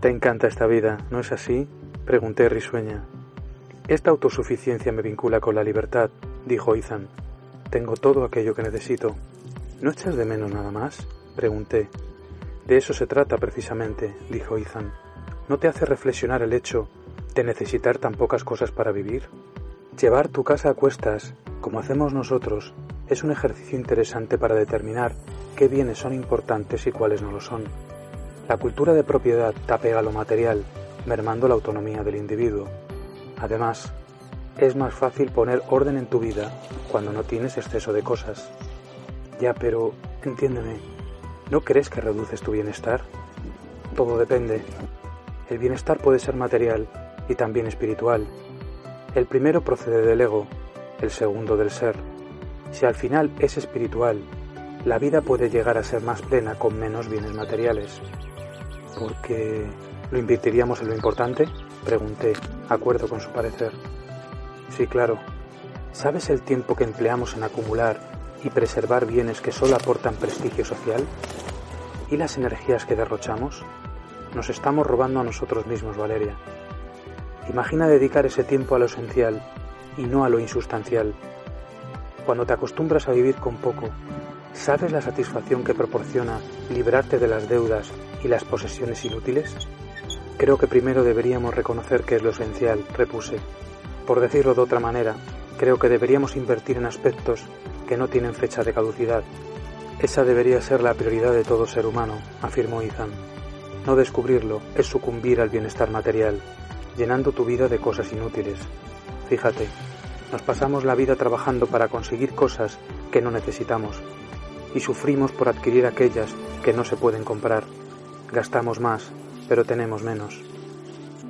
Te encanta esta vida, ¿no es así? Pregunté risueña. Esta autosuficiencia me vincula con la libertad, dijo Ethan. Tengo todo aquello que necesito. ¿No echas de menos nada más? Pregunté. De eso se trata precisamente, dijo Ethan. ¿No te hace reflexionar el hecho de necesitar tan pocas cosas para vivir? Llevar tu casa a cuestas, como hacemos nosotros, es un ejercicio interesante para determinar qué bienes son importantes y cuáles no lo son. La cultura de propiedad te apega a lo material, mermando la autonomía del individuo. Además, es más fácil poner orden en tu vida cuando no tienes exceso de cosas. Ya, pero entiéndeme, ¿no crees que reduces tu bienestar? Todo depende. El bienestar puede ser material y también espiritual. El primero procede del ego, el segundo del ser. Si al final es espiritual, la vida puede llegar a ser más plena con menos bienes materiales porque lo invertiríamos en lo importante? Pregunté, acuerdo con su parecer. Sí, claro. ¿Sabes el tiempo que empleamos en acumular y preservar bienes que solo aportan prestigio social? ¿Y las energías que derrochamos? Nos estamos robando a nosotros mismos, Valeria. Imagina dedicar ese tiempo a lo esencial y no a lo insustancial. Cuando te acostumbras a vivir con poco, ¿sabes la satisfacción que proporciona librarte de las deudas y las posesiones inútiles? Creo que primero deberíamos reconocer qué es lo esencial, repuse. Por decirlo de otra manera, creo que deberíamos invertir en aspectos que no tienen fecha de caducidad. Esa debería ser la prioridad de todo ser humano, afirmó Ethan. No descubrirlo es sucumbir al bienestar material, llenando tu vida de cosas inútiles. Fíjate, nos pasamos la vida trabajando para conseguir cosas que no necesitamos y sufrimos por adquirir aquellas que no se pueden comprar. Gastamos más, pero tenemos menos.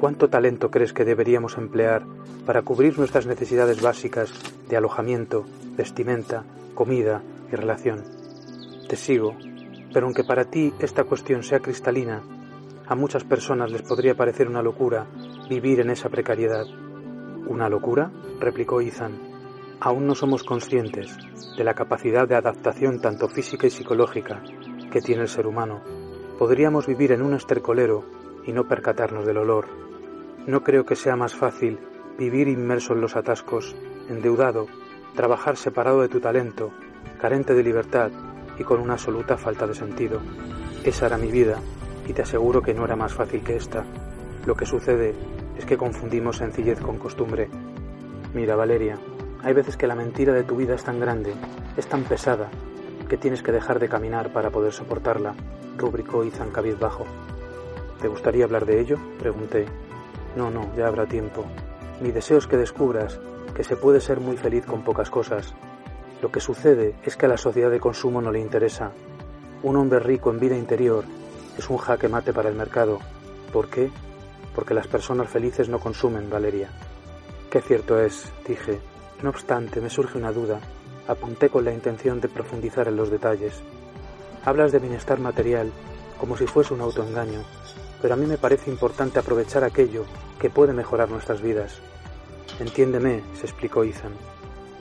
¿Cuánto talento crees que deberíamos emplear para cubrir nuestras necesidades básicas de alojamiento, vestimenta, comida y relación? Te sigo, pero aunque para ti esta cuestión sea cristalina, a muchas personas les podría parecer una locura vivir en esa precariedad. ¿Una locura? replicó Ethan. Aún no somos conscientes de la capacidad de adaptación tanto física y psicológica que tiene el ser humano Podríamos vivir en un estercolero y no percatarnos del olor. No creo que sea más fácil vivir inmerso en los atascos, endeudado, trabajar separado de tu talento, carente de libertad y con una absoluta falta de sentido. Esa era mi vida y te aseguro que no era más fácil que esta. Lo que sucede es que confundimos sencillez con costumbre. Mira, Valeria, hay veces que la mentira de tu vida es tan grande, es tan pesada, que tienes que dejar de caminar para poder soportarla rubricó Ethan cabizbajo. ¿Te gustaría hablar de ello? pregunté. No, no, ya habrá tiempo. Mi deseo es que descubras que se puede ser muy feliz con pocas cosas. Lo que sucede es que a la sociedad de consumo no le interesa. Un hombre rico en vida interior es un jaque mate para el mercado. ¿Por qué? Porque las personas felices no consumen, Valeria. Qué cierto es, dije. No obstante, me surge una duda. Apunté con la intención de profundizar en los detalles. Hablas de bienestar material como si fuese un autoengaño, pero a mí me parece importante aprovechar aquello que puede mejorar nuestras vidas. Entiéndeme, se explicó Ethan.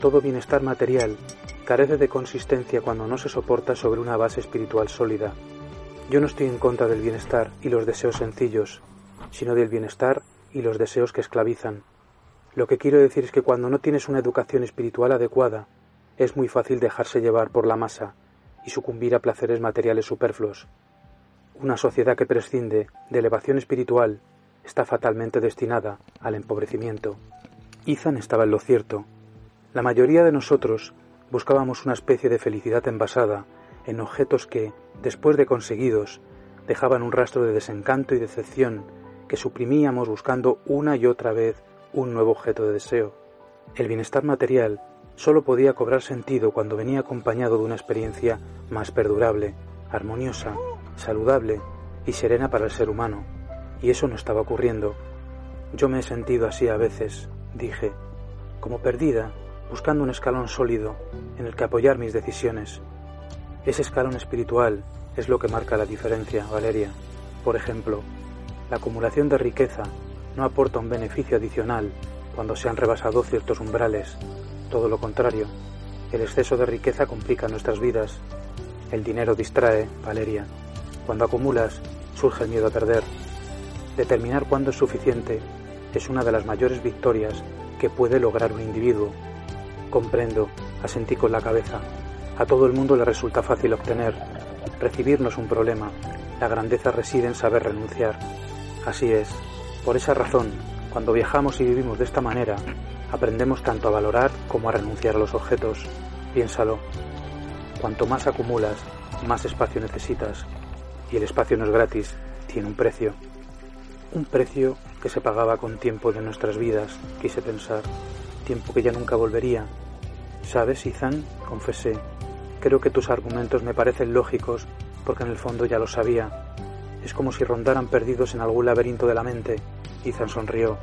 Todo bienestar material carece de consistencia cuando no se soporta sobre una base espiritual sólida. Yo no estoy en contra del bienestar y los deseos sencillos, sino del bienestar y los deseos que esclavizan. Lo que quiero decir es que cuando no tienes una educación espiritual adecuada, es muy fácil dejarse llevar por la masa y sucumbir a placeres materiales superfluos. Una sociedad que prescinde de elevación espiritual está fatalmente destinada al empobrecimiento. Ethan estaba en lo cierto. La mayoría de nosotros buscábamos una especie de felicidad envasada en objetos que, después de conseguidos, dejaban un rastro de desencanto y decepción que suprimíamos buscando una y otra vez un nuevo objeto de deseo. El bienestar material solo podía cobrar sentido cuando venía acompañado de una experiencia más perdurable, armoniosa, saludable y serena para el ser humano. Y eso no estaba ocurriendo. Yo me he sentido así a veces, dije, como perdida, buscando un escalón sólido en el que apoyar mis decisiones. Ese escalón espiritual es lo que marca la diferencia, Valeria. Por ejemplo, la acumulación de riqueza no aporta un beneficio adicional cuando se han rebasado ciertos umbrales todo lo contrario, el exceso de riqueza complica nuestras vidas. El dinero distrae, Valeria. Cuando acumulas, surge el miedo a perder. Determinar cuándo es suficiente es una de las mayores victorias que puede lograr un individuo. Comprendo, asentí con la cabeza. A todo el mundo le resulta fácil obtener. Recibir no es un problema. La grandeza reside en saber renunciar. Así es. Por esa razón, cuando viajamos y vivimos de esta manera, aprendemos tanto a valorar como a renunciar a los objetos. Piénsalo. Cuanto más acumulas, más espacio necesitas. Y el espacio no es gratis, tiene un precio. Un precio que se pagaba con tiempo de nuestras vidas, quise pensar. Tiempo que ya nunca volvería. ¿Sabes, Ethan? Confesé. Creo que tus argumentos me parecen lógicos porque en el fondo ya lo sabía. Es como si rondaran perdidos en algún laberinto de la mente. Ethan sonrió.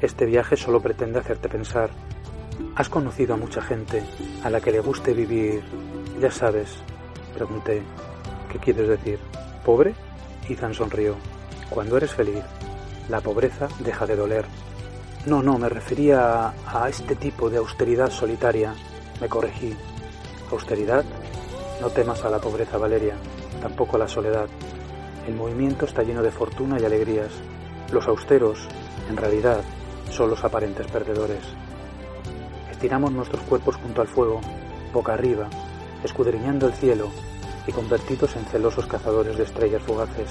Este viaje solo pretende hacerte pensar. ¿Has conocido a mucha gente a la que le guste vivir? Ya sabes, pregunté. ¿Qué quieres decir? ¿Pobre? Ethan sonrió. Cuando eres feliz, la pobreza deja de doler. No, no, me refería a este tipo de austeridad solitaria. Me corregí. ¿Austeridad? No temas a la pobreza, Valeria, tampoco a la soledad. El movimiento está lleno de fortuna y alegrías. Los austeros, en realidad, son los aparentes perdedores. Estiramos nuestros cuerpos junto al fuego, boca arriba, escudriñando el cielo y convertidos en celosos cazadores de estrellas fugaces.